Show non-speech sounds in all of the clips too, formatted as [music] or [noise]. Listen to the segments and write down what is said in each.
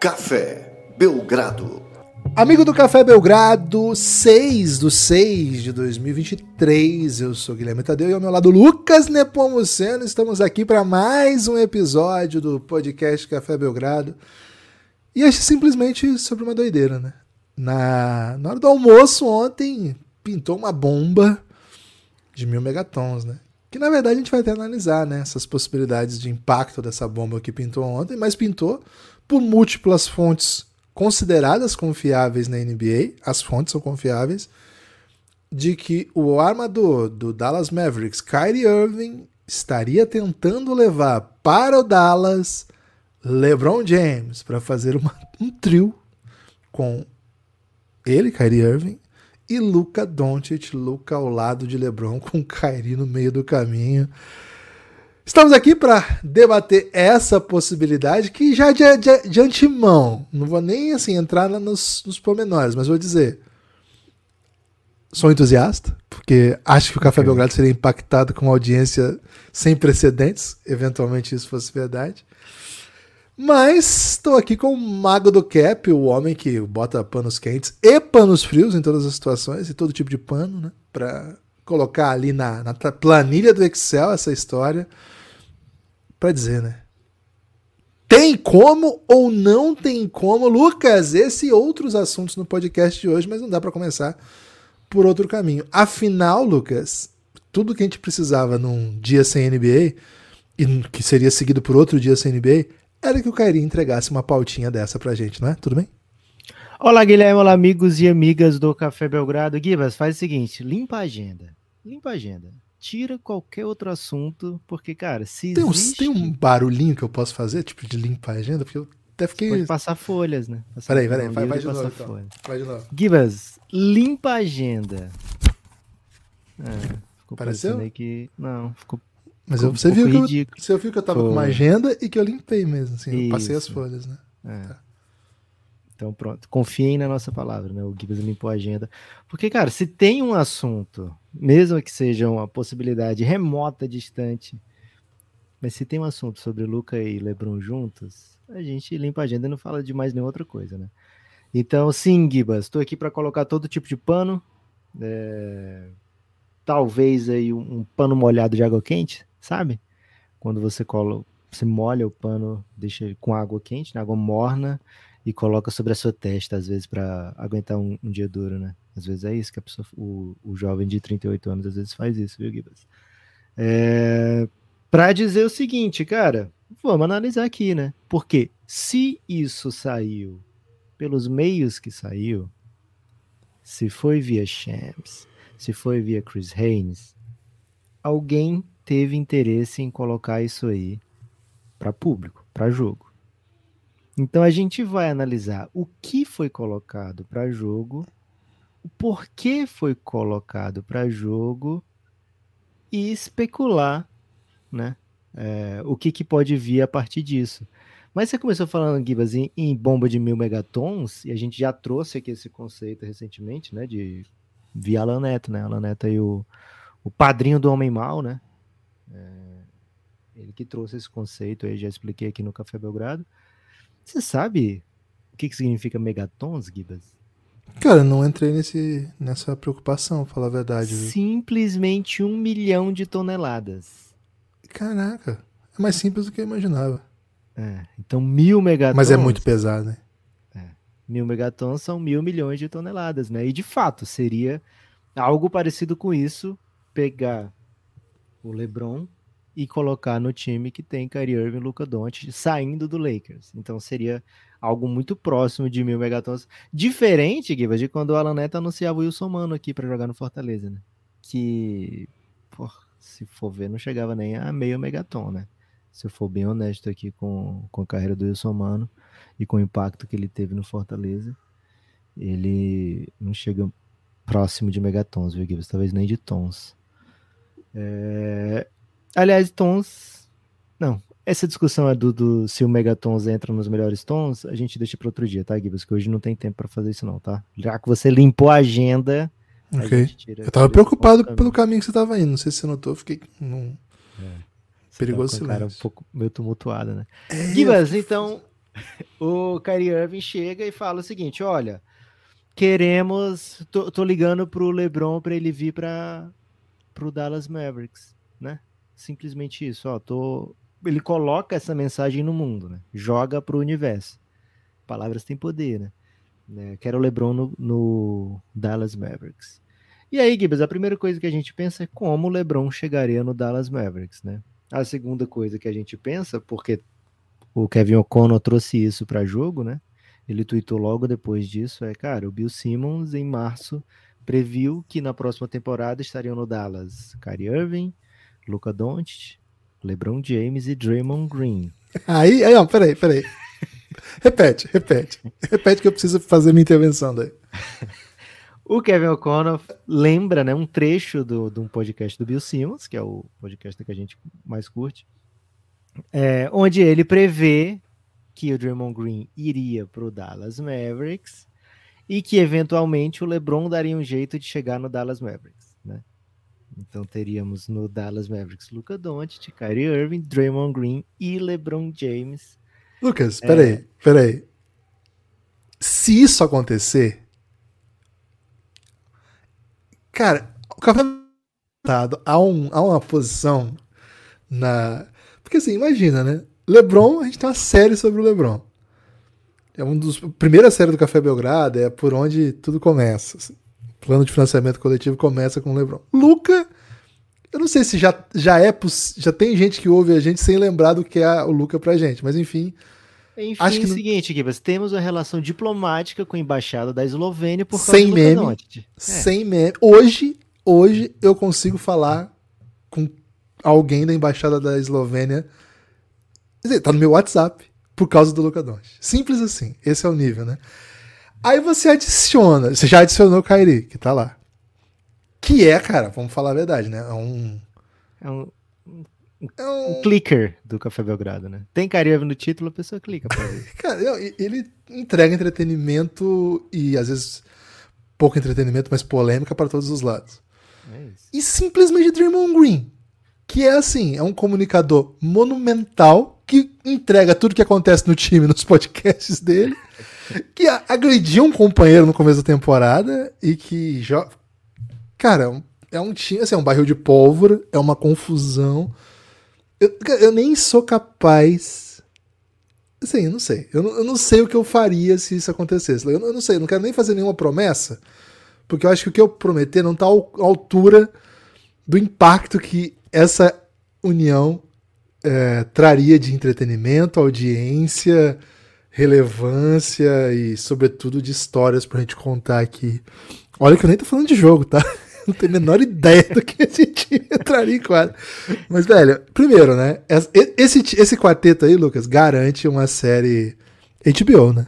Café Belgrado. Amigo do Café Belgrado, 6 do 6 de 2023. Eu sou Guilherme Tadeu e ao meu lado Lucas Nepomuceno. Estamos aqui para mais um episódio do podcast Café Belgrado. E é simplesmente sobre uma doideira, né? Na, na hora do almoço ontem pintou uma bomba de mil megatons, né? Que na verdade a gente vai até analisar, né? Essas possibilidades de impacto dessa bomba que pintou ontem, mas pintou por múltiplas fontes consideradas confiáveis na NBA, as fontes são confiáveis, de que o armador do Dallas Mavericks, Kyrie Irving, estaria tentando levar para o Dallas LeBron James para fazer uma, um trio com ele, Kyrie Irving, e Luca Doncic, Luca ao lado de LeBron com Kyrie no meio do caminho. Estamos aqui para debater essa possibilidade que já de, de, de, antemão, não vou nem assim entrar nos, nos pormenores, mas vou dizer. Sou entusiasta, porque acho que o Café okay. Belgrado seria impactado com uma audiência sem precedentes, eventualmente isso fosse verdade. Mas estou aqui com o mago do cap, o homem que bota panos quentes e panos frios em todas as situações e todo tipo de pano, né? Para colocar ali na, na planilha do Excel essa história para dizer, né? Tem como ou não tem como, Lucas? Esse e outros assuntos no podcast de hoje, mas não dá para começar por outro caminho. Afinal, Lucas, tudo que a gente precisava num dia sem NBA e que seria seguido por outro dia sem NBA era que o Kairi entregasse uma pautinha dessa pra gente, não é? Tudo bem? Olá, Guilherme, olá, amigos e amigas do Café Belgrado. Gibas, faz o seguinte, limpa a agenda. Limpa a agenda tira qualquer outro assunto, porque, cara, se tem, existe... tem um barulhinho que eu posso fazer, tipo, de limpar a agenda? Porque eu até fiquei... pode passar folhas, né? Passar peraí, peraí, vai, vai, de novo, então. vai de novo. Gibas, limpa a agenda. É, ficou Pareceu? que... Não, ficou... Mas eu, você, viu que eu, você viu que eu tava Foi. com uma agenda e que eu limpei mesmo, assim, eu passei as folhas, né? É. Tá. Então pronto, confiem na nossa palavra, né? O Gibbs limpou a agenda. Porque, cara, se tem um assunto, mesmo que seja uma possibilidade remota, distante, mas se tem um assunto sobre Luca e Lebron juntos, a gente limpa a agenda e não fala de mais nenhuma outra coisa, né? Então, sim, Gibas, estou aqui para colocar todo tipo de pano. É... Talvez aí um, um, pano molhado de água quente, sabe? Quando você coloca, você molha o pano, deixa ele com água quente, né? água morna, e coloca sobre a sua testa, às vezes, para aguentar um, um, dia duro, né? Às vezes é isso que a pessoa, o, o jovem de 38 anos, às vezes faz isso, viu, Gibas? É, para dizer o seguinte, cara, vamos analisar aqui, né? Porque se isso saiu pelos meios que saiu, se foi via Shams, se foi via Chris Haynes, alguém teve interesse em colocar isso aí para público, para jogo. Então a gente vai analisar o que foi colocado para jogo, o porquê foi colocado para jogo e especular, né? É, o que, que pode vir a partir disso. Mas você começou falando, Gibas, em, em, bomba de mil megatons, e a gente já trouxe aqui esse conceito recentemente, né? De via Alan Neto, né? Alan Neto aí o, o padrinho do Homem Mal, né? É, ele que trouxe esse conceito aí, já expliquei aqui no Café Belgrado. Você sabe o que, que significa megatons, Gibas? Cara, não entrei nesse, nessa preocupação, falar a verdade. Viu? Simplesmente um milhão de toneladas. Caraca, é mais simples do que eu imaginava. É, então mil megatons. Mas é muito pesado, né? É, mil megatons são mil milhões de toneladas, né? E de fato, seria algo parecido com isso pegar o LeBron e colocar no time que tem Kyrie Irving e Luca Doncic saindo do Lakers. Então seria algo muito próximo de mil megatons. Diferente, Guiva, de quando o Alan Neto anunciava o Wilson Mano aqui para jogar no Fortaleza, né? Que, por, se for ver, não chegava nem a meio megaton, né? Se eu for bem honesto aqui com, com a carreira do Wilson Mano e com o impacto que ele teve no Fortaleza, ele não chega próximo de megatons, viu, Gibbs? Talvez nem de tons. É, Aliás, tons. Não. Essa discussão é do, do, se o Megatons entra nos melhores tons, a gente deixa para outro dia, tá, Gibbs? Que hoje não tem tempo para fazer isso, não, tá? Já que você limpou a agenda. Ok. A eu tava preocupado pelo caminho que você tava indo. Não sei se você notou, fiquei num é, perigoso silêncio. Cara um pouco meio tumultuado, né? É, Gibas, então. [laughs] o Kyrie Irving chega e fala o seguinte: olha, queremos. Tô, tô ligando pro LeBron para ele vir para pro Dallas Mavericks, né? Simplesmente isso, ó. Tô, ele coloca essa mensagem no mundo, né? Joga pro universo. Palavras têm poder, né? né? Quero o LeBron no, no Dallas Mavericks. E aí, Gibbs, a primeira coisa que a gente pensa é como o LeBron chegaria no Dallas Mavericks, né? A segunda coisa que a gente pensa, porque o Kevin O'Connor trouxe isso para jogo, né? Ele tweetou logo depois disso, é, cara, o Bill Simmons em março previu que na próxima temporada estariam no Dallas Kyrie Irving, Luca Doncic, LeBron James e Draymond Green. Aí, aí, ó, peraí, peraí. [laughs] repete, repete. Repete que eu preciso fazer minha intervenção daí. o Kevin O'Connor lembra, né, um trecho do, de um podcast do Bill Simmons, que é o podcast que a gente mais curte, é, onde ele prevê que o Draymond Green iria para o Dallas Mavericks e que eventualmente o LeBron daria um jeito de chegar no Dallas Mavericks, né? Então teríamos no Dallas Mavericks Luca Doncic, Kyrie Irving, Draymond Green e LeBron James. Lucas, peraí, é... peraí. Se isso acontecer, cara, o café há, um, há uma posição na porque assim, imagina, né? LeBron, a gente tem uma série sobre o LeBron. É um dos primeira série do Café Belgrado, é por onde tudo começa. Assim. O plano de financiamento coletivo começa com o LeBron. Luca, eu não sei se já, já é já tem gente que ouve a gente sem lembrar do que é o Luca pra gente, mas enfim. Enfim, acho que é o seguinte, Gibas, temos uma relação diplomática com a embaixada da Eslovênia por causa sem do meme, é. Sem meme. Hoje, hoje eu consigo falar com alguém da embaixada da Eslovênia. Quer dizer, tá no meu WhatsApp por causa do Luca Doncic. Simples assim. Esse é o nível, né? Aí você adiciona, você já adicionou o Kairi, que tá lá. Que é, cara, vamos falar a verdade, né? É um. É um, é um... um clicker do Café Belgrado, né? Tem Kairi no título, a pessoa clica [laughs] cara, ele entrega entretenimento e às vezes pouco entretenimento, mas polêmica para todos os lados. É e simplesmente Draymond Green, que é assim, é um comunicador monumental entrega tudo que acontece no time nos podcasts dele, que agrediu um companheiro no começo da temporada e que joga. Cara, é um time, assim, é um barril de pólvora, é uma confusão. Eu, eu nem sou capaz. Assim, eu não sei. Eu não, eu não, sei o que eu faria se isso acontecesse. Eu, eu não sei, eu não quero nem fazer nenhuma promessa, porque eu acho que o que eu prometer não tá à altura do impacto que essa união é, traria de entretenimento, audiência, relevância e, sobretudo, de histórias pra gente contar aqui. Olha que eu nem tô falando de jogo, tá? [laughs] Não tenho a menor ideia do que a gente [laughs] entraria em quadro. Mas, velho, primeiro, né? Esse, esse quarteto aí, Lucas, garante uma série HBO, né?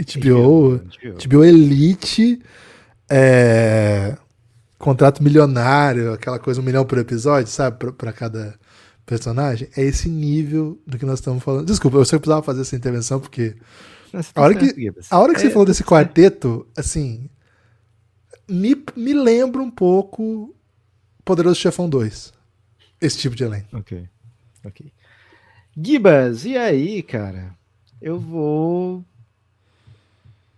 HBO, HBO, HBO Elite. É, contrato milionário, aquela coisa, um milhão por episódio, sabe? Pra, pra cada personagem. É esse nível do que nós estamos falando. Desculpa, eu só precisava fazer essa intervenção porque. Nossa, a, hora que, a hora que é, você falou desse quarteto, assim. Me, me lembra um pouco Poderoso Chefão 2. Esse tipo de elenco. Ok. Ok. Gibas, e aí, cara? Eu vou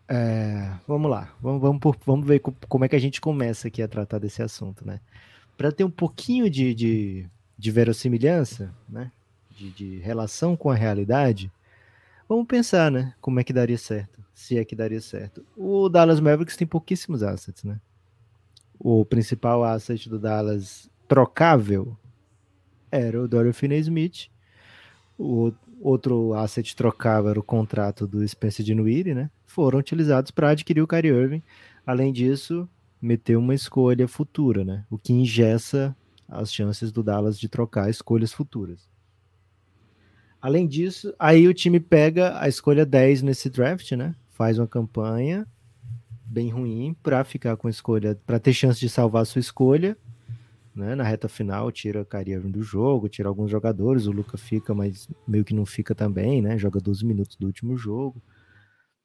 é, vamos lá, vamos, vamos, por, vamos ver como é que a gente começa aqui a tratar desse assunto, né? Para ter um pouquinho de, de, de verossimilhança, né? De, de, relação com a realidade, vamos pensar, né? Como é que daria certo, se é que daria certo. O Dallas Mavericks tem pouquíssimos assets, né? O principal asset do Dallas trocável era o Dorian Finney-Smith. O outro asset trocável era o contrato do Spencer Dinwiddie, né? foram utilizados para adquirir o Kyrie Irving. Além disso, meteu uma escolha futura, né? O que ingessa as chances do Dallas de trocar escolhas futuras. Além disso, aí o time pega a escolha 10 nesse draft, né? Faz uma campanha bem ruim para ficar com escolha, para ter chance de salvar a sua escolha, né? Na reta final, tira Kyrie do jogo, tira alguns jogadores, o Luca fica, mas meio que não fica também, né? Joga 12 minutos do último jogo.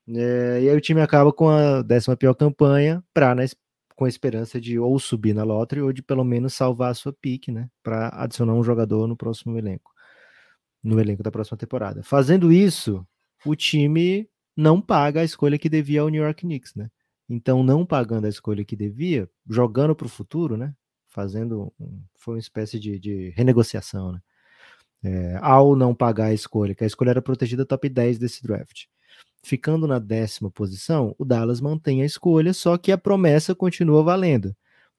É, e aí o time acaba com a décima pior campanha para né, com a esperança de ou subir na lottery ou de pelo menos salvar a sua pique, né? Para adicionar um jogador no próximo elenco. No elenco da próxima temporada. Fazendo isso, o time não paga a escolha que devia ao New York Knicks, né? Então, não pagando a escolha que devia, jogando para o futuro, né? Fazendo, um, foi uma espécie de, de renegociação, né? É, ao não pagar a escolha, que a escolha era protegida top 10 desse draft. Ficando na décima posição, o Dallas mantém a escolha, só que a promessa continua valendo.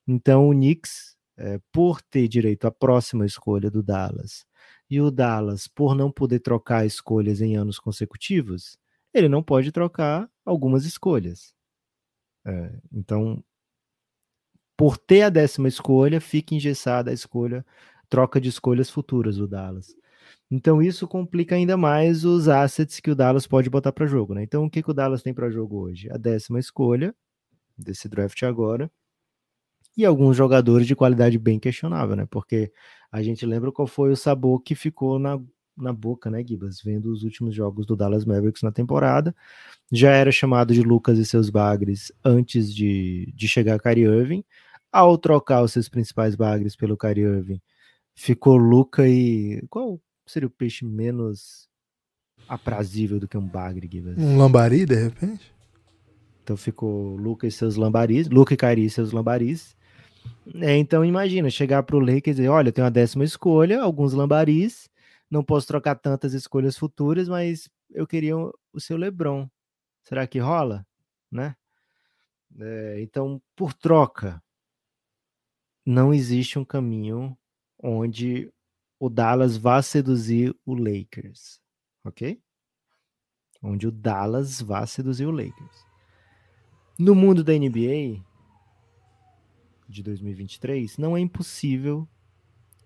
Então, o Knicks, é, por ter direito à próxima escolha do Dallas, e o Dallas, por não poder trocar escolhas em anos consecutivos, ele não pode trocar algumas escolhas. É, então, por ter a décima escolha, fica engessada a escolha, troca de escolhas futuras do Dallas. Então isso complica ainda mais os assets que o Dallas pode botar para jogo, né? Então o que, que o Dallas tem para jogo hoje? A décima escolha desse draft agora e alguns jogadores de qualidade bem questionável, né? Porque a gente lembra qual foi o sabor que ficou na na boca, né, Gibas? Vendo os últimos jogos do Dallas Mavericks na temporada. Já era chamado de Lucas e seus bagres antes de, de chegar a Kyrie Irving. Ao trocar os seus principais bagres pelo Kyrie Irving, ficou Luca e. Qual seria o peixe menos aprazível do que um bagre? Um lambari, de repente? Então ficou Luca e seus lambaris, Luca e Kyrie e seus lambaris. É, então imagina, chegar para o Lakers e dizer, olha, tem uma décima escolha, alguns lambaris, não posso trocar tantas escolhas futuras, mas eu queria o seu LeBron. Será que rola? Né? É, então, por troca, não existe um caminho onde o Dallas vá seduzir o Lakers, ok? Onde o Dallas vá seduzir o Lakers. No mundo da NBA de 2023, não é impossível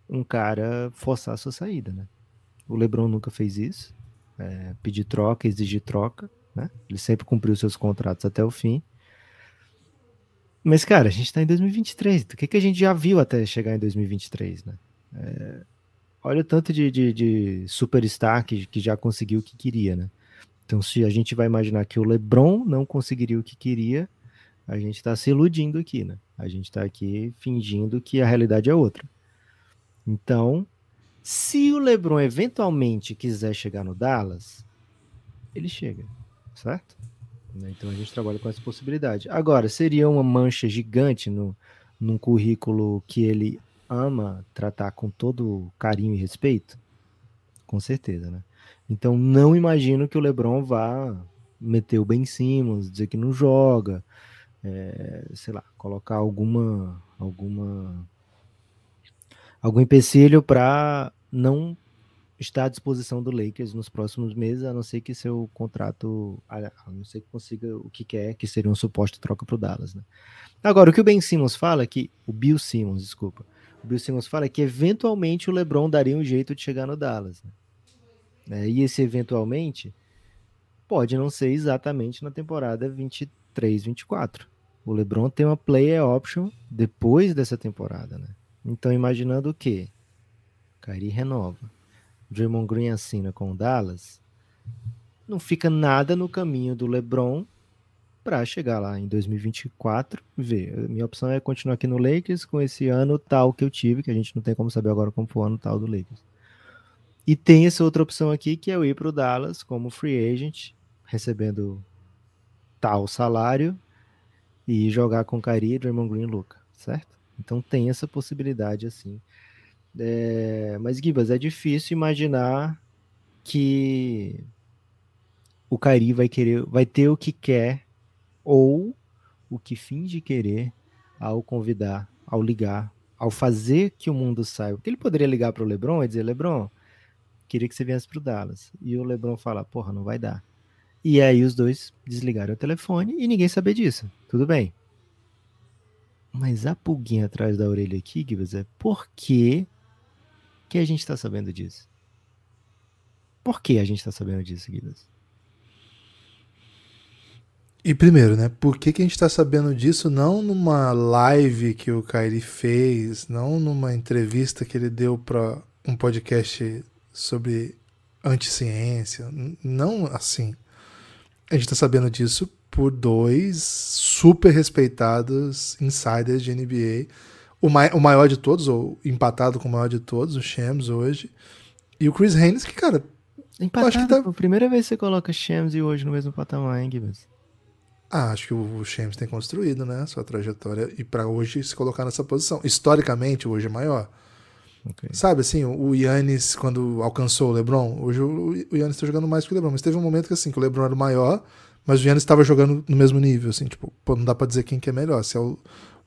um cara forçar a sua saída, né? O LeBron nunca fez isso. É, pedir troca, exigir troca, né? Ele sempre cumpriu seus contratos até o fim. Mas, cara, a gente tá em 2023. O que, que a gente já viu até chegar em 2023, né? É, olha o tanto de, de, de superstar que, que já conseguiu o que queria, né? Então, se a gente vai imaginar que o LeBron não conseguiria o que queria, a gente está se iludindo aqui, né? A gente está aqui fingindo que a realidade é outra. Então, se o LeBron eventualmente quiser chegar no Dallas, ele chega, certo? Né, então a gente trabalha com essa possibilidade. Agora, seria uma mancha gigante no, num currículo que ele ama tratar com todo carinho e respeito? Com certeza, né? Então não imagino que o LeBron vá meter o Ben Simmons, dizer que não joga, é, sei lá, colocar alguma alguma algum empecilho para não está à disposição do Lakers nos próximos meses, a não ser que seu contrato, a não ser que consiga o que quer, que seria um suposto troca para o Dallas, né? Agora, o que o Ben Simmons fala é que, o Bill Simmons, desculpa, Bill Simmons fala é que eventualmente o LeBron daria um jeito de chegar no Dallas, né? É, e esse eventualmente pode não ser exatamente na temporada 23, 24. O LeBron tem uma player option depois dessa temporada, né? Então, imaginando o quê? Kyrie renova. Draymond Green assina com o Dallas. Não fica nada no caminho do LeBron para chegar lá em 2024 e ver. Minha opção é continuar aqui no Lakers com esse ano tal que eu tive, que a gente não tem como saber agora como foi o ano tal do Lakers. E tem essa outra opção aqui que é eu ir para o Dallas como free agent, recebendo tal salário e jogar com Kyrie, Draymond Green e Luca, certo? Então tem essa possibilidade assim é, mas, Gibas, é difícil imaginar que o Kairi vai querer, vai ter o que quer ou o que finge querer ao convidar, ao ligar, ao fazer que o mundo saiba. Porque ele poderia ligar para o LeBron e dizer: LeBron, queria que você viesse para o Dallas. E o LeBron fala: Porra, não vai dar. E aí os dois desligaram o telefone e ninguém sabia disso. Tudo bem. Mas a pulguinha atrás da orelha aqui, Gibas, é por que que a gente está sabendo disso? Por que a gente está sabendo disso, Guidas? E primeiro, né? Por que, que a gente está sabendo disso não numa live que o Kairi fez, não numa entrevista que ele deu para um podcast sobre anticiência, não assim. A gente está sabendo disso por dois super respeitados insiders de NBA o, mai o maior de todos, ou empatado com o maior de todos, o Shams hoje. E o Chris Haynes, que, cara, Empatado, acho que tá- pô, primeira vez que você coloca Shams e hoje no mesmo patamar, hein, Gibbs? Ah, acho que o Shams tem construído, né? Sua trajetória. E pra hoje se colocar nessa posição. Historicamente, hoje é maior. Ok. Sabe assim, o Yannis, quando alcançou o LeBron, hoje o Yannis tá jogando mais que o LeBron. Mas teve um momento que assim, que o LeBron era o maior, mas o Yannis estava jogando no mesmo nível. Assim, tipo, pô, não dá pra dizer quem que é melhor. Se é o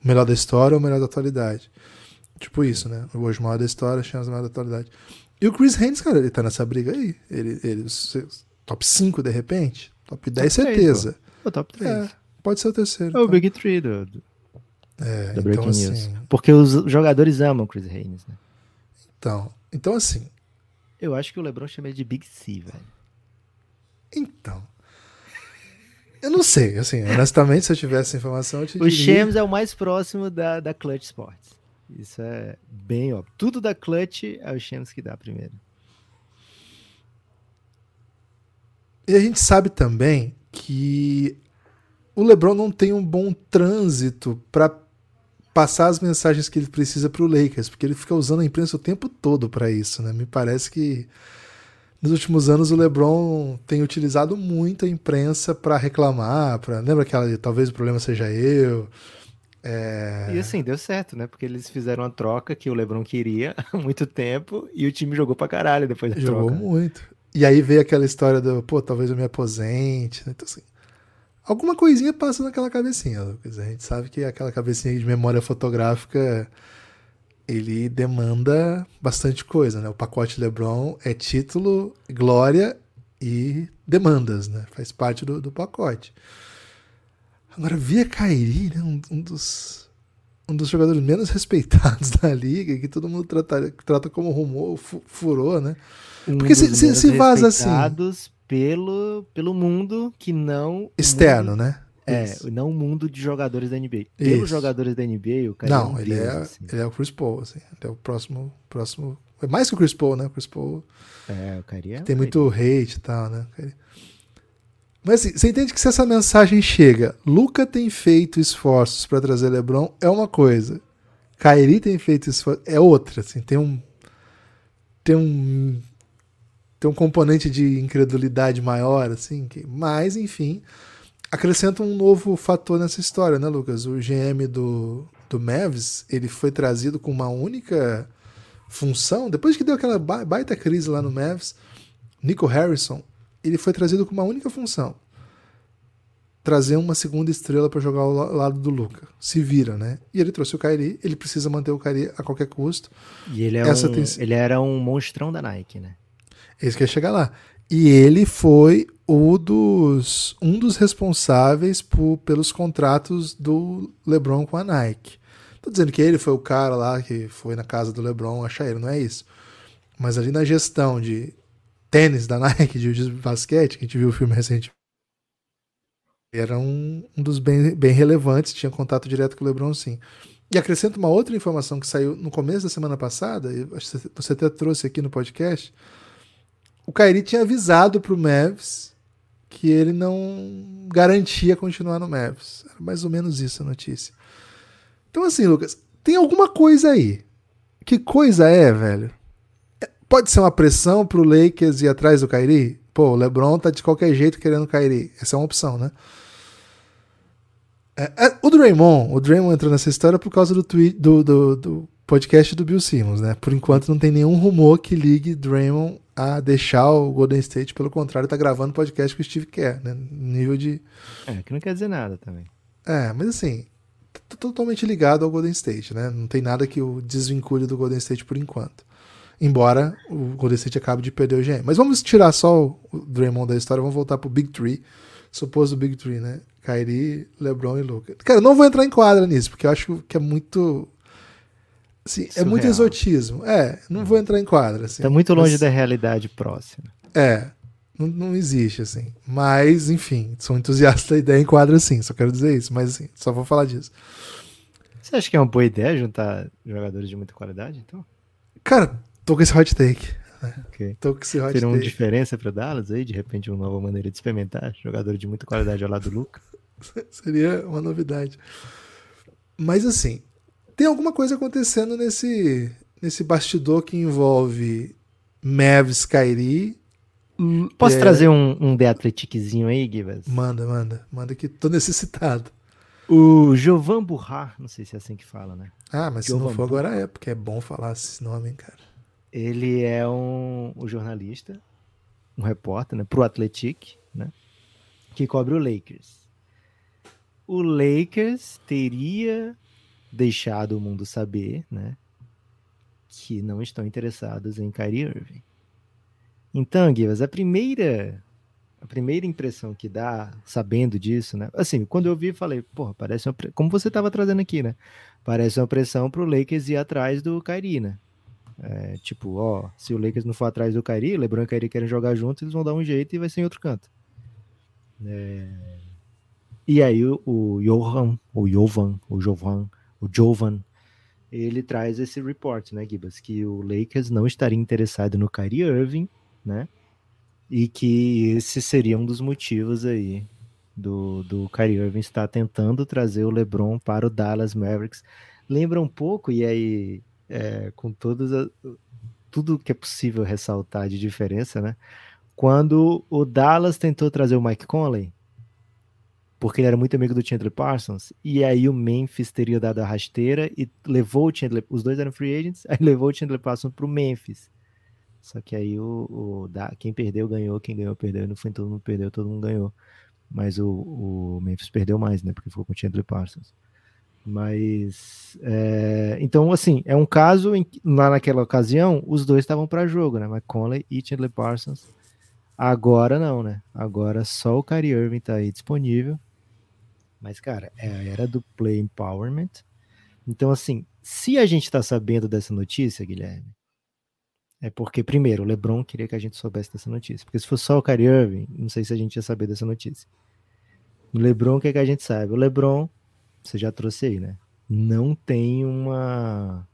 melhor da história ou o melhor da atualidade. Tipo isso, né? Hoje o maior da história, Shams o maior da atualidade. E o Chris Haynes, cara, ele tá nessa briga aí. Ele, ele top 5 de repente? Top 10, três, certeza. O top 3. É, pode ser o terceiro. É o tá? Big Three do, do- É, da então, Breaking News. assim, Porque os jogadores amam Chris Haynes, né? então, então, assim, Eu acho que o LeBron chama ele de Big C, velho. então. Eu não sei, assim, honestamente, se eu tivesse informação, eu te O. Shams é o mais próximo da, da Clutch Sports. Isso é bem óbvio. Tudo da Clutch é o Shams que dá primeiro. E a gente sabe também que o LeBron não tem um bom trânsito para passar as mensagens que ele precisa para o Lakers, porque ele fica usando a imprensa o tempo todo para isso, né? Me parece que nos últimos anos o LeBron tem utilizado muito a imprensa para reclamar, para lembra aquela de, talvez o problema seja eu. É... E assim, deu certo, né? Porque eles fizeram uma troca que o LeBron queria [laughs] há muito tempo e o time jogou pra caralho depois da Jogou troca. muito. E aí veio aquela história do, pô, talvez eu me aposente. né? Então, assim, alguma coisinha passa naquela cabecinha, Lucas. A gente sabe que aquela cabecinha de memória fotográfica, ele demanda bastante coisa, né? O pacote LeBron é título, glória e demandas, né? Faz parte do, do pacote. Agora, via Kairi, né? Um, um dos um dos jogadores menos [laughs] respeitados da liga, que todo mundo trata, trata como rumor, fu- furou, né? Um Porque se- se- se vaza assim- Pelo, pelo mundo que não. o Externo, mundo- né? É, Isso. não o mundo de jogadores da NBA. Pelos Isso. jogadores da NBA, o cara Não, é um ele, deus, é, assim. ele é o Chris Paul, assim. Ele é o próximo. próximo é mais que o Chris Paul, né? O Chris Paul É, o cara é tem muito hate e tal, né? Mas assim, você entende que se essa mensagem chega, Luca tem feito esforços para trazer LeBron, é uma coisa. Kyrie tem feito esforços, é outra, assim, tem um tem um tem um componente de incredulidade maior, assim, que, mas enfim, acrescenta um novo fator nessa história, né, Lucas? O GM do do Mavs, ele foi trazido com uma única função, depois que deu aquela ba- baita crise lá no Mavs, Nico Harrison, ele foi trazido com uma única função: trazer uma segunda estrela para jogar ao la- lado do Luca. Se vira, né? E ele trouxe o Kyrie, ele precisa manter o Kyrie a qualquer custo. E ele, é Essa um, tem- ele era um monstrão da Nike, né? É isso que ia chegar lá. E ele foi o dos, um dos responsáveis por, pelos contratos do LeBron com a Nike. Tô dizendo que ele foi o cara lá que foi na casa do LeBron achar ele, não é isso. Mas ali na gestão de tênis da [laughs] Nike, de, basquete, que a gente viu o filme recentemente, era um, um dos bem, bem relevantes, tinha contato direto com o LeBron, sim. E acrescento uma outra informação que saiu no começo da semana passada, você até trouxe aqui no podcast. O Kyrie tinha avisado pro Mavs que ele não garantia continuar no Mavs. Era mais ou menos isso a notícia. Então, assim, Lucas, tem alguma coisa aí. Que coisa é, velho? Pode ser uma pressão pro Lakers ir atrás do Kyrie? Pô, o LeBron tá de qualquer jeito querendo o Kyrie. Essa é uma opção, né? É, é, o Draymond, o Draymond entrou nessa história por causa do, tweet, do, do, do podcast do Bill Simmons, né? Por enquanto não tem nenhum rumor que ligue Draymond a deixar o Golden State, pelo contrário, tá gravando podcast com o Steve Kerr, né? Nível de. É, que não quer dizer nada também. É, mas assim, totalmente ligado ao Golden State, né? Não tem nada que o desvincule do Golden State por enquanto. Embora o Golden State acabe de perder o GM. Mas vamos tirar só o Draymond da história, vamos voltar pro Big Three. Suposto Big Three, né? Kyrie, LeBron e Luca. Cara, eu não vou entrar em quadra nisso, porque eu acho que é muito. Assim, é muito exotismo. É, não vou entrar em quadra. Assim, Tá muito longe Mas- da realidade próxima. É, não, não existe, assim. Mas, enfim, sou entusiasta da ideia em quadra, sim. Só quero dizer isso, mas assim, só vou falar disso. Você acha que é uma boa ideia juntar jogadores de muita qualidade, então? Cara, tô com esse hot take. Ok. Tô com esse hot Seria uma take. diferença para Dallas aí, de repente, uma nova maneira de experimentar jogador de muita qualidade ao lado do Luca? [laughs] Seria uma novidade. Mas assim, tem alguma coisa acontecendo nesse, nesse bastidor que envolve Mavs Kyrie, Posso É. trazer um, um The Athleticzinho aí, Gibas? Manda, manda. Manda que tô necessitado. O Jovan Burrar, não sei se é assim que fala, né? Ah, mas se não Jovan for agora é, porque é bom falar esse nome, hein, cara. Ele é um, um jornalista, um repórter, né, pro Athletic, né, que cobre o Lakers. O Lakers teria deixado o mundo saber, né, que não estão interessados em Kyrie Irving. Então, Guivas, a primeira a primeira impressão que dá, sabendo disso, né? Assim, quando eu vi, falei, porra, parece uma, como você estava trazendo aqui, né? Parece uma pressão pro Lakers ir atrás do Kyrie, né? É, tipo, ó, se o Lakers não for atrás do Kyrie, LeBron e Kyrie querem jogar juntos, eles vão dar um jeito e vai ser em outro canto. É, E aí o, o Johan, o Jovan, o Jovan, o Jovan, ele traz esse report, né, Gibas, que o Lakers não estaria interessado no Kyrie Irving, né? E que esse seria um dos motivos aí do, do Kyrie Irving estar tentando trazer o LeBron para o Dallas Mavericks. Lembra um pouco, e aí, é, com todas a- tudo que é possível ressaltar de diferença, né? Quando o Dallas tentou trazer o Mike Conley, porque ele era muito amigo do Chandler Parsons, e aí o Memphis teria dado a rasteira e levou o Chandler, os dois eram free agents, aí levou o Chandler Parsons para o Memphis. Só que aí o, o da- quem perdeu ganhou, quem ganhou perdeu, no fim todo mundo perdeu, todo mundo ganhou. Mas o, o Memphis perdeu mais, né? Porque ficou com o Chandler Parsons. Mas é, então assim é um caso em que, lá naquela ocasião os dois estavam para jogo, né? McConley e Chandler Parsons. Agora não, né? Agora só o Kyrie Irving tá aí disponível. Mas cara, é a era do play empowerment. Então assim, se a gente tá sabendo dessa notícia, Guilherme, é porque primeiro o LeBron queria que a gente soubesse dessa notícia, porque se fosse só o Kyrie Irving, não sei se a gente ia saber dessa notícia. O LeBron o que, é que a gente sabe? O LeBron você já trouxe aí, né? Não tem uma.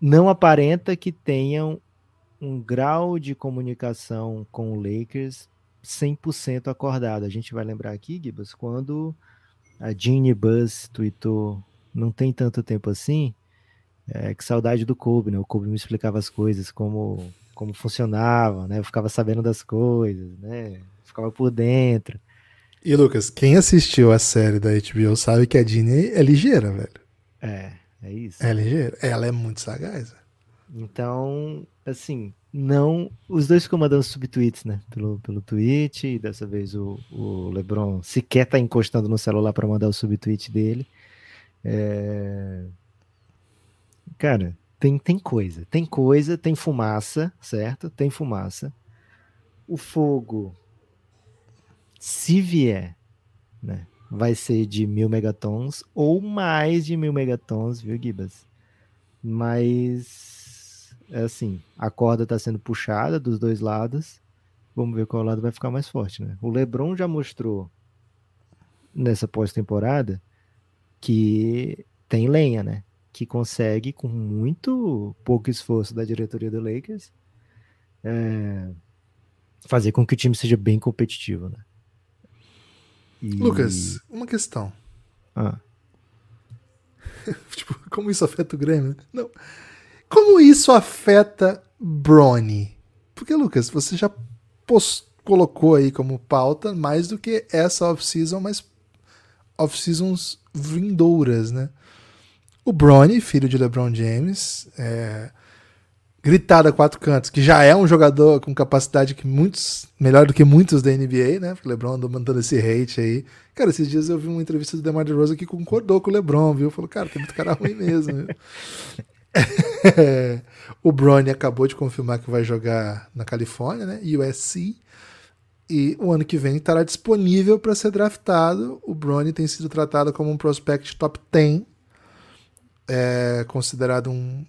Não aparenta que tenham um grau de comunicação com o Lakers 100% acordado. A gente vai lembrar aqui, Gibas, quando a Jeannie Buzz tweetou não tem tanto tempo assim, é, que saudade do Kobe, né? O Kobe me explicava as coisas, como, como funcionava, né? Eu ficava sabendo das coisas, né? Ficava por dentro. E Lucas, quem assistiu a série da HBO sabe que a Disney é ligeira, velho. É, é isso. É ligeira. Ela é muito sagaz. velho. Então, assim, não. Os dois ficam mandando subtweets, né? Pelo, pelo tweet, e dessa vez o, o LeBron sequer tá encostando no celular para mandar o subtweet dele. É... Cara, tem, tem coisa. Tem coisa, tem fumaça, certo? Tem fumaça. O fogo, se vier, né? Vai ser de mil megatons ou mais de mil megatons, viu, Gibas? Mas, é assim, a corda está sendo puxada dos dois lados. Vamos ver qual lado vai ficar mais forte, né? O LeBron já mostrou nessa pós-temporada que tem lenha, né? Que consegue, com muito pouco esforço da diretoria do Lakers, é, fazer com que o time seja bem competitivo, né? E- Lucas, uma questão. Ah, [laughs] Tipo, como isso afeta o Grêmio? Não. Como isso afeta Bronny? Porque, Lucas, você já pos- colocou aí como pauta mais do que essa off-season, mas off-seasons vindouras, né? O Bronny, filho de LeBron James, é, gritado a quatro cantos, que já é um jogador com capacidade que muitos, melhor do que muitos da NBA, né? O LeBron andou mandando esse hate aí. Cara, esses dias eu vi uma entrevista do DeMar DeRozan que concordou com o LeBron, viu? Falou, cara, tem muito cara ruim mesmo. viu? [laughs] O Bronny acabou de confirmar que vai jogar na Califórnia, né? USC. E o ano que vem estará disponível para ser draftado. O Bronny tem sido tratado como um prospect top 10. É considerado um,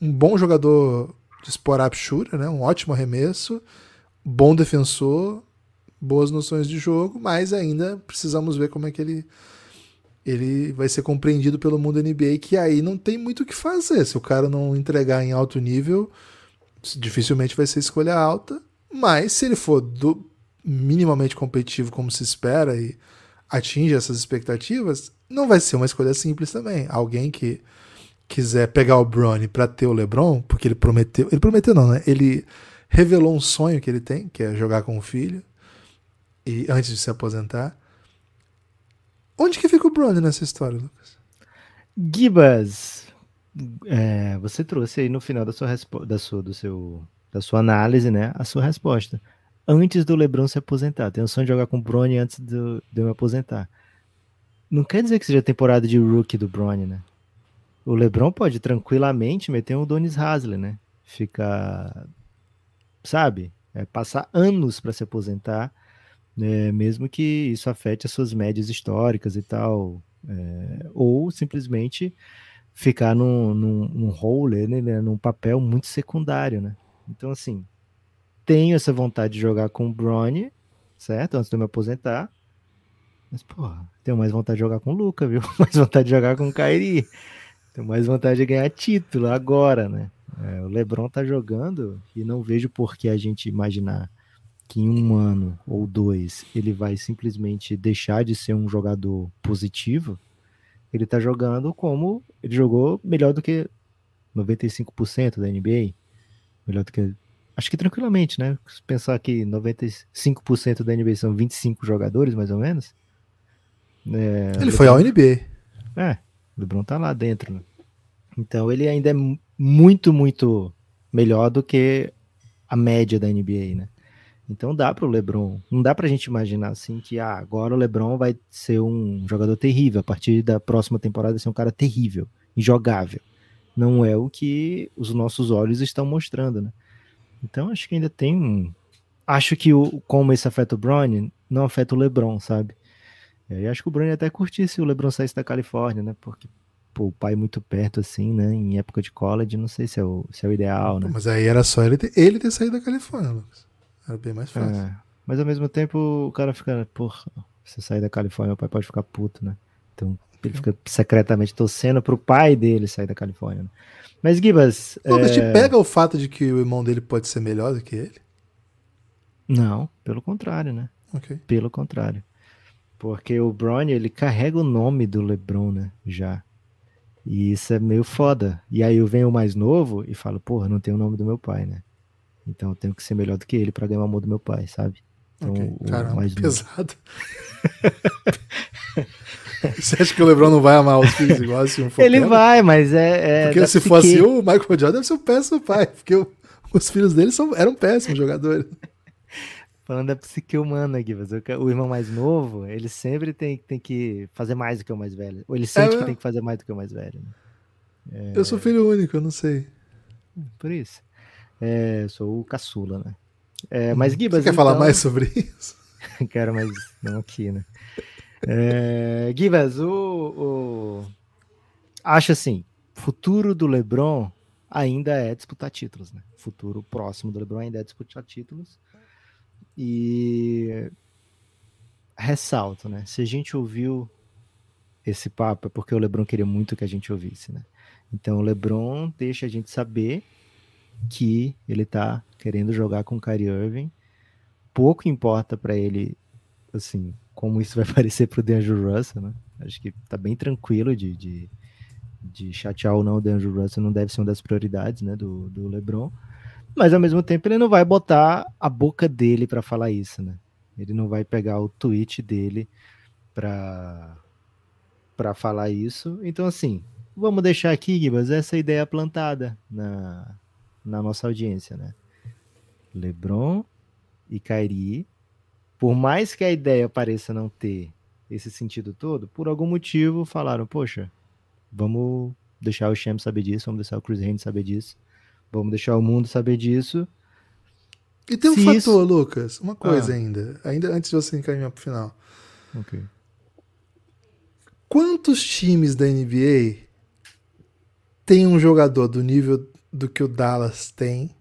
um bom jogador de spot-up shooter, né? um ótimo arremesso, bom defensor, boas noções de jogo, mas ainda precisamos ver como é que ele, ele vai ser compreendido pelo mundo NBA, que aí não tem muito o que fazer. Se o cara não entregar em alto nível, dificilmente vai ser escolha alta, mas se ele for do, minimamente competitivo como se espera e atinge essas expectativas, não vai ser uma escolha simples também. Alguém que quiser pegar o Bronny para ter o LeBron, porque ele prometeu, ele prometeu não, né? Ele revelou um sonho que ele tem, que é jogar com o filho, e antes de se aposentar. Onde que fica o Bronny nessa história, Lucas? Gibas, é, você trouxe aí no final da sua, da sua, do seu, da sua análise, né, a sua resposta. Antes do LeBron se aposentar, tenho o sonho de jogar com o Bronny antes do, de eu me aposentar. Não quer dizer que seja temporada de rookie do Bronny, né? O LeBron pode tranquilamente meter um Donis Hasley, né? Ficar, sabe, é, passar anos para se aposentar, né? mesmo que isso afete as suas médias históricas e tal, é, ou simplesmente ficar num, num, num role, né? num papel muito secundário, né? Então, assim, tenho essa vontade de jogar com o Bronny, certo? Antes de eu me aposentar. Mas, porra, tenho mais vontade de jogar com o Luca, viu? [laughs] Mais vontade de jogar com o Kairi. Tenho mais vontade de ganhar título agora, né? É, o LeBron tá jogando e não vejo por que a gente imaginar que em um ano ou dois ele vai simplesmente deixar de ser um jogador positivo. Ele tá jogando como ele jogou melhor do que 95% da NBA, melhor do que acho que tranquilamente, né? Se pensar que 95% da NBA são 25 jogadores, mais ou menos. É, ele foi ao NBA. É, o LeBron tá lá dentro. Né? Então ele ainda é muito, muito melhor do que a média da NBA, né? Então dá para o LeBron, não dá para a gente imaginar assim que ah, agora o LeBron vai ser um jogador terrível, a partir da próxima temporada vai ser um cara terrível, injogável. Não é o que os nossos olhos estão mostrando, né? Então acho que ainda tem um. Acho que o, como isso afeta o Bron, não afeta o LeBron, sabe? Eu acho que o Bruno até curtir se o LeBron saísse da Califórnia, né? Porque pô, o pai muito perto, assim, né? Em época de college, não sei se é o, se é o ideal, né? Mas aí era só ele ter, ele ter saído da Califórnia, Lucas. Era bem mais fácil. É, mas ao mesmo tempo o cara fica, porra, se sair da Califórnia, o pai pode ficar puto, né? Então ele fica secretamente torcendo pro pai dele sair da Califórnia. Né? Mas Gibas. Lucas, é... te pega o fato de que o irmão dele pode ser melhor do que ele? Não, pelo contrário, né? Okay. Pelo contrário. Porque o Bronny, ele carrega o nome do LeBron, né? Já. E isso é meio foda. E aí eu venho mais novo e falo, porra, não tem o nome do meu pai, né? Então eu tenho que ser melhor do que ele para ganhar o amor do meu pai, sabe? Então, okay. Caramba, mais pesado. [laughs] Você acha que o LeBron não vai amar os filhos igual assim? Um ele vai, mas é. é porque se fosse o Michael Jordan, deve ser o péssimo pai. Porque o, os filhos dele são, eram péssimos jogadores. Falando da psique humana aqui, o irmão mais novo, ele sempre tem, tem que fazer mais do que o mais velho. Ou ele sente é, que tem que fazer mais do que o mais velho. Né? É... Eu sou filho único, eu não sei. Por isso. É, sou o caçula, né? É, mas Gibas. Você quer então... falar mais sobre isso? [laughs] Quero, mas não aqui, né? É, Gibas, o, o... acho assim, futuro do LeBron ainda é disputar títulos, né? Futuro próximo do LeBron ainda é disputar títulos. E ressalto, né? Se a gente ouviu esse papo é porque o LeBron queria muito que a gente ouvisse, né? Então o LeBron deixa a gente saber que ele tá querendo jogar com o Kyrie Irving. Pouco importa para ele, assim, como isso vai [laughs] parecer pro DeAndre Russell, né? Acho que tá bem tranquilo de, de, de chatear ou não o DeAndre Russell, não deve ser uma das prioridades, né, do, do LeBron mas ao mesmo tempo ele não vai botar a boca dele para falar isso, né? Ele não vai pegar o tweet dele para para falar isso. Então assim, vamos deixar aqui, Gibas, essa ideia plantada na, na nossa audiência, né? LeBron e Kyrie, por mais que a ideia pareça não ter esse sentido todo, por algum motivo falaram, poxa, vamos deixar o Sham saber disso, vamos deixar o Chris Haynes saber disso. Vamos deixar o mundo saber disso. E tem um Se fator, isso... Lucas, uma coisa ah. ainda, ainda antes de você encaminhar para o final. Ok. Quantos times da NBA tem um jogador do nível do que o Dallas tem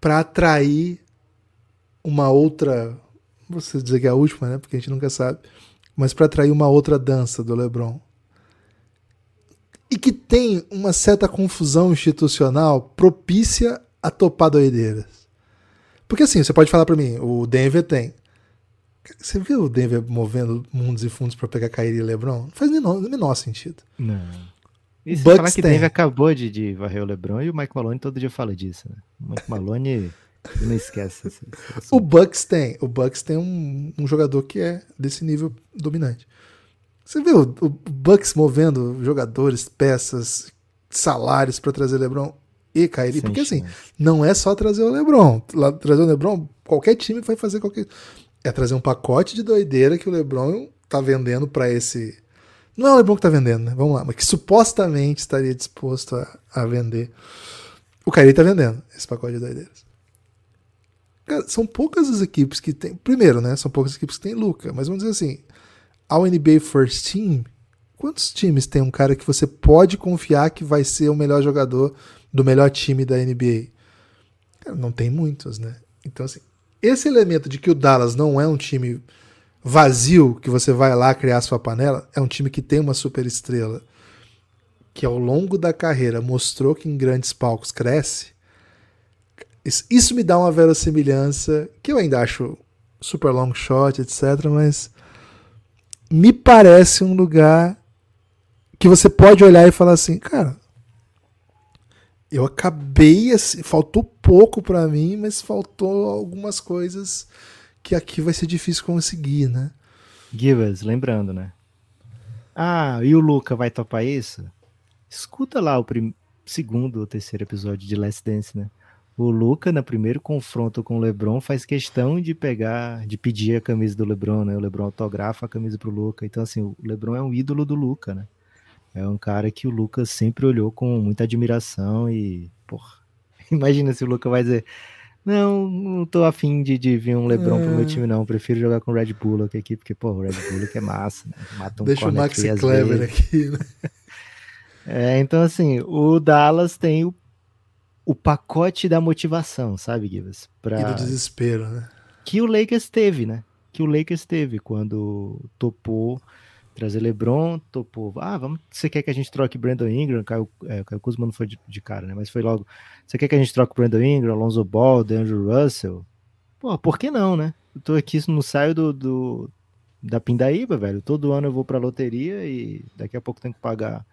para atrair uma outra, você dizer que é a última, né? Porque a gente nunca sabe, mas para atrair uma outra dança do LeBron e que tem uma certa confusão institucional propícia a topar doideiras. Porque assim, você pode falar para mim, o Denver tem. Você viu o Denver movendo mundos e fundos para pegar Kyrie e LeBron? Não faz o menor, menor sentido. Não. E se falar que tem. Denver acabou de, de varrer o LeBron e o Mike Malone todo dia fala disso, né? O Mike Malone [laughs] não esquece. esse- esse O. Bucks tem. O Bucks tem um, um jogador que é desse nível dominante. Você viu o, Bucks movendo jogadores, peças, salários para trazer LeBron e Kyrie? Sem Porque assim, não é só trazer o LeBron. Lá- Trazer o LeBron, qualquer time vai fazer qualquer. É trazer um pacote de doideira que o LeBron tá vendendo para esse. Não é o LeBron que tá vendendo, né? Vamos lá, mas que supostamente estaria disposto a, a vender. O Kyrie tá vendendo esse pacote de doideiras. Cara, são poucas as equipes que tem. Primeiro, né? São poucas as equipes que tem Luca, mas vamos dizer assim: ao NBA First Team, quantos times tem um cara que você pode confiar que vai ser o melhor jogador do melhor time da NBA? Não tem muitos, né? Então, assim, esse elemento de que o Dallas não é um time vazio, que você vai lá criar sua panela, é um time que tem uma super estrela, que ao longo da carreira mostrou que em grandes palcos cresce. Isso- Isso me dá uma verossimilhança, que eu ainda acho super long shot, etc., mas me parece um lugar que você pode olhar e falar assim, cara, eu acabei assim, faltou pouco pra mim, mas faltou algumas coisas que aqui vai ser difícil conseguir, né? Givas, lembrando, né? Ah, e o Luca vai topar isso? Escuta lá o prim- segundo ou terceiro episódio de Last Dance, né? O Luca, no primeiro confronto com o LeBron, faz questão de pegar, de pedir a camisa do LeBron, né? O LeBron autografa a camisa pro Luca. Então, assim, o LeBron é um ídolo do Luca, né? É um cara que o Luca sempre olhou com muita admiração e, porra, [laughs] imagina se o Luca vai dizer: Não, não tô afim de, de vir um LeBron pro meu É. time, não. Prefiro jogar com o Red Bull aqui, porque, pô, o Red Bull é massa, né? Mata um Deixa o às Clever vezes. aqui, né? [laughs] É, então, assim, o Dallas tem o, o pacote da motivação, sabe, Givas? Pra, E do desespero, né? que o Lakers teve, né? Que o Lakers teve quando topou trazer LeBron, topou. Ah, vamos. Você quer que a gente troque Brandon Ingram? Caio, é, Caio Kuzma não foi de, de cara, né? Mas foi logo. Você quer que a gente troque Brandon Ingram, Alonso Ball, DeAndre Russell? Pô, por que não, né? Eu tô aqui, não saio do, do da Pindaíba, velho. Todo ano eu vou pra loteria e daqui a pouco tenho que pagar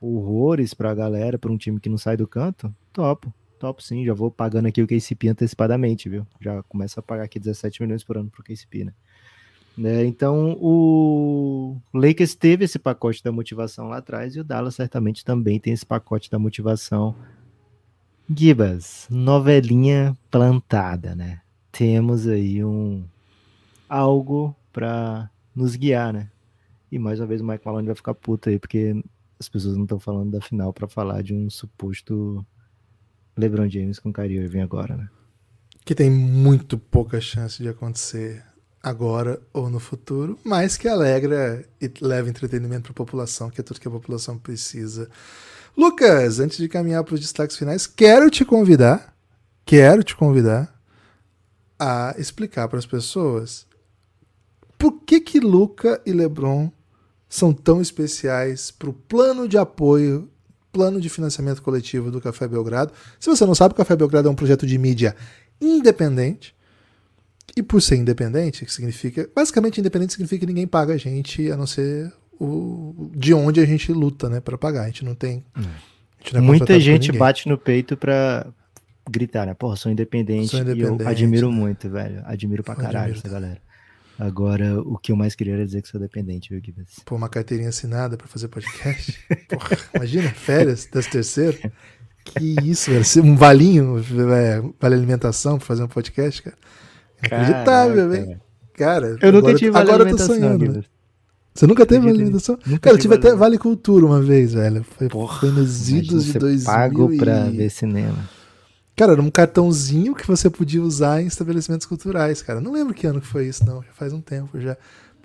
horrores pra galera, pra um time que não sai do canto. Topo. Top sim, já vou pagando aqui o KCP antecipadamente, viu? Já começa a pagar aqui 17 milhões por ano pro KCP, né? Né, Então o Lakers teve esse pacote da motivação lá atrás e o Dallas certamente também tem esse pacote da motivação. Gibas, novelinha plantada, né? Temos aí um algo pra nos guiar, né? E mais uma vez o Mike Malone vai ficar puto aí porque as pessoas não estão falando da final pra falar de um suposto LeBron James com Kyrie Irving agora, né? Que tem muito pouca chance de acontecer agora ou no futuro, mas que alegra e leva entretenimento para a população, que é tudo que a população precisa. Lucas, antes de caminhar para os destaques finais, quero te convidar, quero te convidar a explicar para as pessoas por que que Luca e LeBron são tão especiais para o plano de apoio, plano de financiamento coletivo do Café Belgrado. Se você não sabe, o Café Belgrado é um projeto de mídia independente. E por ser independente, que significa. Basicamente, independente significa que ninguém paga a gente, a não ser o de onde a gente luta, né, para pagar. A gente não tem. a gente não é Muita gente bate no peito pra gritar, né? Porra, sou independente, Sou e independente, eu admiro né? muito, velho. Admiro pra caralho Admiro essa galera. Agora, o que eu mais queria era dizer que sou dependente, viu, Gibbs? Pô, uma carteirinha assinada para fazer podcast. [laughs] Porra, imagina, férias, décimo terceiro. Que isso, velho. ser Um valinho, é, vale alimentação para fazer um podcast, cara. Inacreditável, Caraca, velho. Cara, Eu nunca agora, tive agora vale eu tô alimentação, sonhando. né? Você nunca teve vale alimentação? Nunca Cara, eu tive tive até vale- Vale Cultura uma vez, velho. Foi, Porra, foi nos idos de ser 2000 pago e... pra ver cinema. Cara, era um cartãozinho que você podia usar em estabelecimentos culturais, cara. Não lembro que ano que foi isso, não. Já faz um tempo já.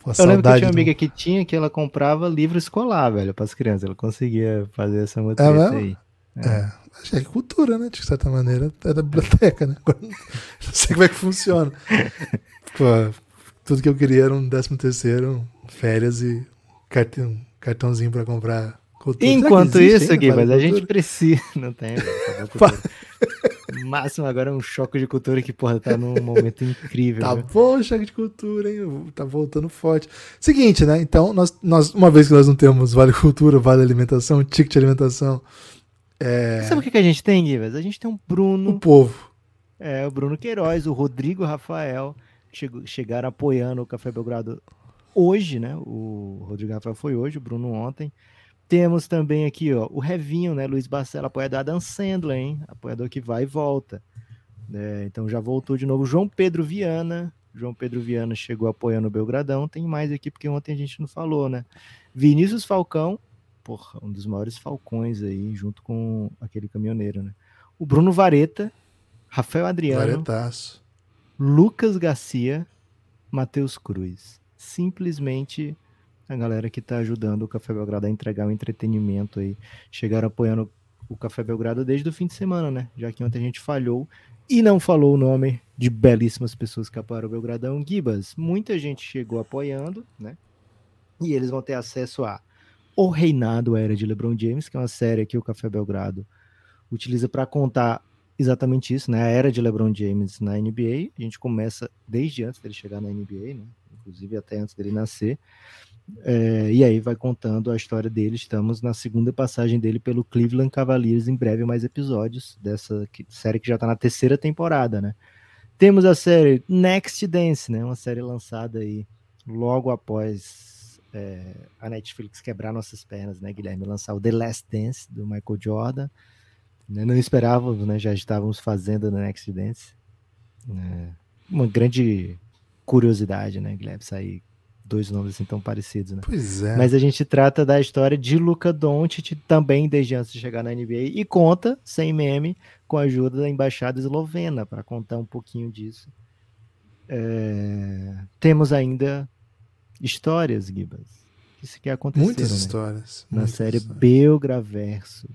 Pô, Eu lembro que eu tinha uma do- amiga que tinha que ela comprava livro escolar, velho, pras crianças. Ela conseguia fazer essa mutreta mesmo? aí. É, acho que é cultura, né? De certa maneira. É da biblioteca, né? Agora, [laughs] não sei como é que funciona. Pô, tudo que eu queria era um décimo terceiro, férias e cartão, cartãozinho pra comprar cultura. Enquanto isso, Gui, mas a gente precisa. [laughs] Não tem, [laughs] cultura. Máximo agora é um choque de cultura que, porra, tá num momento incrível. Tá viu? bom, choque de cultura, hein? Tá voltando forte. Seguinte, né? Então, nós, nós, uma vez que nós não temos Vale Cultura, Vale Alimentação, ticket de alimentação, é, Sabe o que, que a gente tem, Givas? A gente tem um Bruno, o povo. é, o Bruno Queiroz, o Rodrigo Rafael, chegou- chegaram apoiando o Café Belgrado hoje, né? O Rodrigo Rafael foi hoje, o Bruno ontem. Temos também aqui, ó, o Revinho, né? Luiz Barcelo, apoiador Adam Sandler, hein? Apoiador que vai e volta. É, então já voltou de novo. João Pedro Viana. João Pedro Viana chegou apoiando o Belgradão. Tem mais aqui, porque ontem a gente não falou, né? Vinícius Falcão, porra, um dos maiores falcões aí, junto com aquele caminhoneiro, né? O Bruno Vareta, Rafael Adriano, Varetaço. Lucas Garcia, Matheus Cruz. Simplesmente a galera que tá ajudando o Café Belgrado a entregar o entretenimento aí. Chegaram apoiando o Café Belgrado desde o fim de semana, né? Já que ontem a gente falhou e não falou o nome de belíssimas pessoas que apoiaram o Belgradão. Gibas, muita gente chegou apoiando, né? E eles vão ter acesso a O Reinado, a Era de LeBron James, que é uma série que o Café Belgrado utiliza para contar exatamente isso, né? A era de LeBron James na NBA. A gente começa desde antes dele chegar na NBA, né? Inclusive até antes dele nascer. É, e aí vai contando a história dele. Estamos na segunda passagem dele pelo Cleveland Cavaliers. Em breve mais episódios dessa série que já está na terceira temporada, né? Temos a série Next Dance, né? Uma série lançada aí logo após é, a Netflix quebrar nossas pernas, né, Guilherme? Lançar o The Last Dance do Michael Jordan. né? Não esperávamos, né? Já estávamos fazendo no Next Dance. É, uma grande curiosidade, né, Guilherme? Sair dois nomes assim tão parecidos, né? Pois é. Mas a gente trata da história de Luca Doncic também desde antes de chegar na NBA e conta, sem meme, com a ajuda da embaixada eslovena para contar um pouquinho disso. É, Temos ainda histórias, Gibas, que sequer aconteceram Muitas né? histórias. na muitas série histórias. Belgraverso.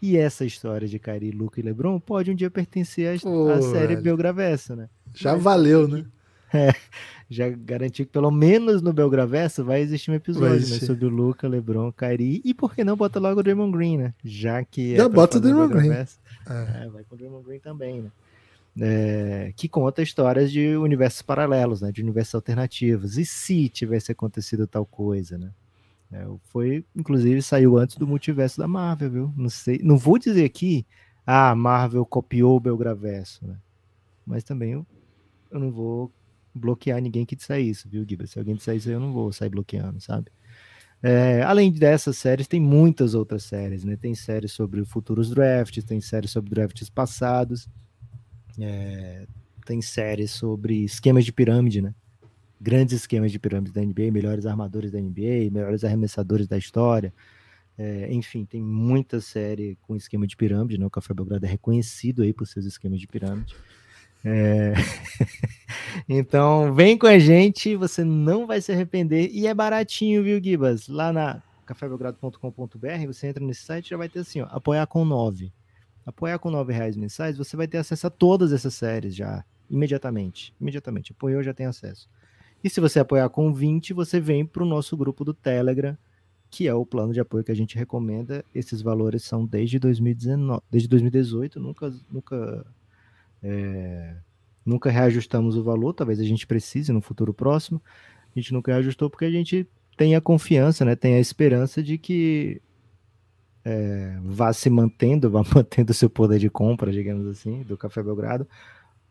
E essa história de Kyrie, Luca e LeBron pode um dia pertencer à, Pô, série velho. Belgraverso, né? Já valeu, né? [laughs] já garanti que pelo menos no Belgraverso vai existir um episódio né, sobre o Luca, LeBron, Kyrie e por que não bota logo o Draymond Green, né? Já que é Já pra bota o Draymond Green. É. É, vai com o Draymond Green também, né? É, que conta histórias de universos paralelos, né? De universos alternativos. E se tivesse acontecido tal coisa, né? É, foi, inclusive, saiu antes do multiverso da Marvel, viu? Não sei, não vou dizer aqui, ah, a Marvel copiou o Belgraverso, né? Mas também eu, eu não vou bloquear ninguém que disser isso, viu, Giba? Se alguém disser isso, eu não vou sair bloqueando, sabe? É, além dessas séries, tem muitas outras séries, né? Tem séries sobre futuros drafts, tem séries sobre drafts passados, é, tem séries sobre esquemas de pirâmide, né? Grandes esquemas de pirâmide da NBA, melhores armadores da NBA, melhores arremessadores da história. É, enfim, tem muita série com esquema de pirâmide, né? O Café Belgrado é reconhecido aí por seus esquemas de pirâmide. É, [laughs] então, vem com a gente, você não vai se arrepender. E é baratinho, viu, Gibas? Lá na cafébelgrado.com.br, você entra nesse site já vai ter assim, ó, apoiar com 9. Apoiar com 9 reais mensais, você vai ter acesso a todas essas séries já, imediatamente. Imediatamente, apoiou, já tem acesso. E se você apoiar com 20, você vem para o nosso grupo do Telegram, que é o plano de apoio que a gente recomenda. Esses valores são desde 2019, desde 2018, nunca, nunca é, nunca reajustamos o valor, talvez a gente precise no futuro próximo. A gente nunca reajustou porque a gente tem a confiança, né, tem a esperança de que é, vá se mantendo, [laughs] vá mantendo seu poder de compra, digamos assim, do Café Belgrado,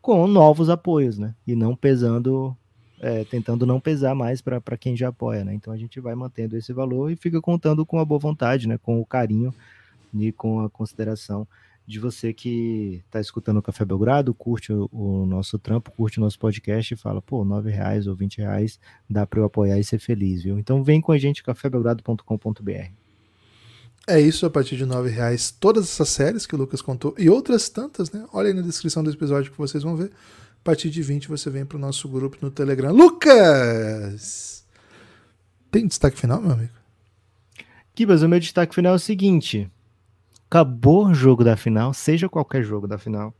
com novos apoios, né? E não pesando, é, tentando não pesar mais para quem já apoia, né? Então a gente vai mantendo esse valor e fica contando com a boa vontade, né? Com o carinho e com a consideração de você que está escutando o Café Belgrado, curte o, o, nosso trampo, curte o nosso podcast e fala, pô, nove reais ou vinte reais dá para eu apoiar e ser feliz, viu? Então vem com a gente, cafébelgrado.com.br. É isso, a partir de nove reais, todas essas séries que o Lucas contou e outras tantas, né? Olha aí na descrição do episódio que vocês vão ver. A partir de 20 você vem para o nosso grupo no Telegram. Lucas! Tem destaque final, meu amigo? Kibas, o meu destaque final é o seguinte: acabou o jogo da final, seja qualquer jogo da final.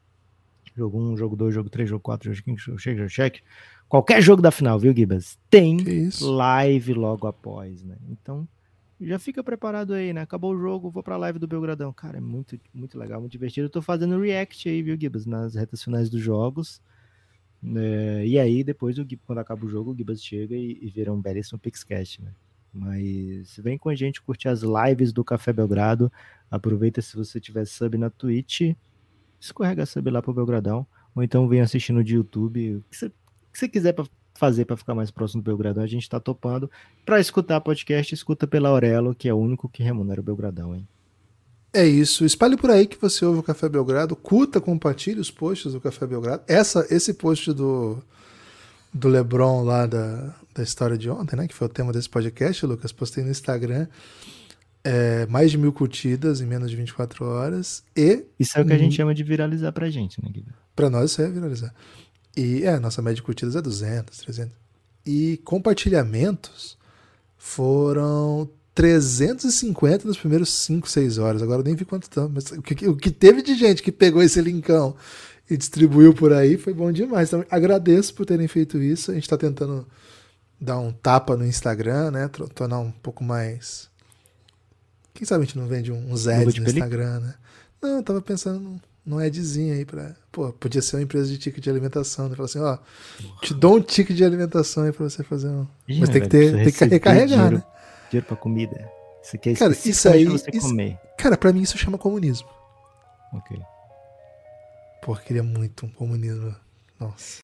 Jogo 1, jogo 2, jogo 3, jogo 4, jogo 5, jogo 6, jogo check. Qualquer jogo da final, viu, Gibas? Tem live logo após, né? Então, já fica preparado aí, né? Acabou o jogo, vou pra live do Belgradão. Cara, é muito, muito legal, muito divertido. Eu tô fazendo react aí, viu, Gibas, nas retas finais dos jogos. É, e aí, depois, o, quando acaba o jogo, o Gibas chega e, e vira um belíssimo Pixcast, né? Mas vem com a gente curtir as lives do Café Belgrado. Aproveita se você tiver sub na Twitch, escorrega sub lá pro Belgradão. Ou então vem assistindo de YouTube. O que você, quiser pra fazer para ficar mais próximo do Belgradão, a gente está topando. Para escutar podcast, escuta pela Aurelo, que é o único que remunera o Belgradão, hein? É isso. Espalhe por aí que você ouve o Café Belgrado. Curta, compartilhe os posts do Café Belgrado. Essa, esse post do, do Lebron lá da, da história de ontem, né? Que foi o tema desse podcast, Lucas. Postei no Instagram. É, mais de mil curtidas em menos de 24 horas. E. Isso é o que a gente chama de viralizar pra gente, né, Guilherme? Pra nós isso é viralizar. E é, nossa média de curtidas é 200, 300. E compartilhamentos foram 350 nos primeiros 5, 6 horas. Agora eu nem vi quanto estão. Mas o que, o que teve de gente que pegou esse linkão e distribuiu por aí foi bom demais. Então agradeço por terem feito isso. A gente está tentando dar um tapa no Instagram, né? Tornar um pouco mais. Quem sabe a gente não vende uns ads no Instagram, né? Não, eu tava pensando num adzinho aí pra. Pô, podia ser uma empresa de ticket de alimentação. Né? Falar assim, ó, te dou um ticket de alimentação aí pra você fazer um. Mas tem que, ter, tem que recarregar, dinheiro, né? Dinheiro pra comida. Isso aqui é cara, isso aí. Você isso, comer. Cara, pra mim isso chama comunismo. Ok. Pô, queria muito um comunismo. Nossa.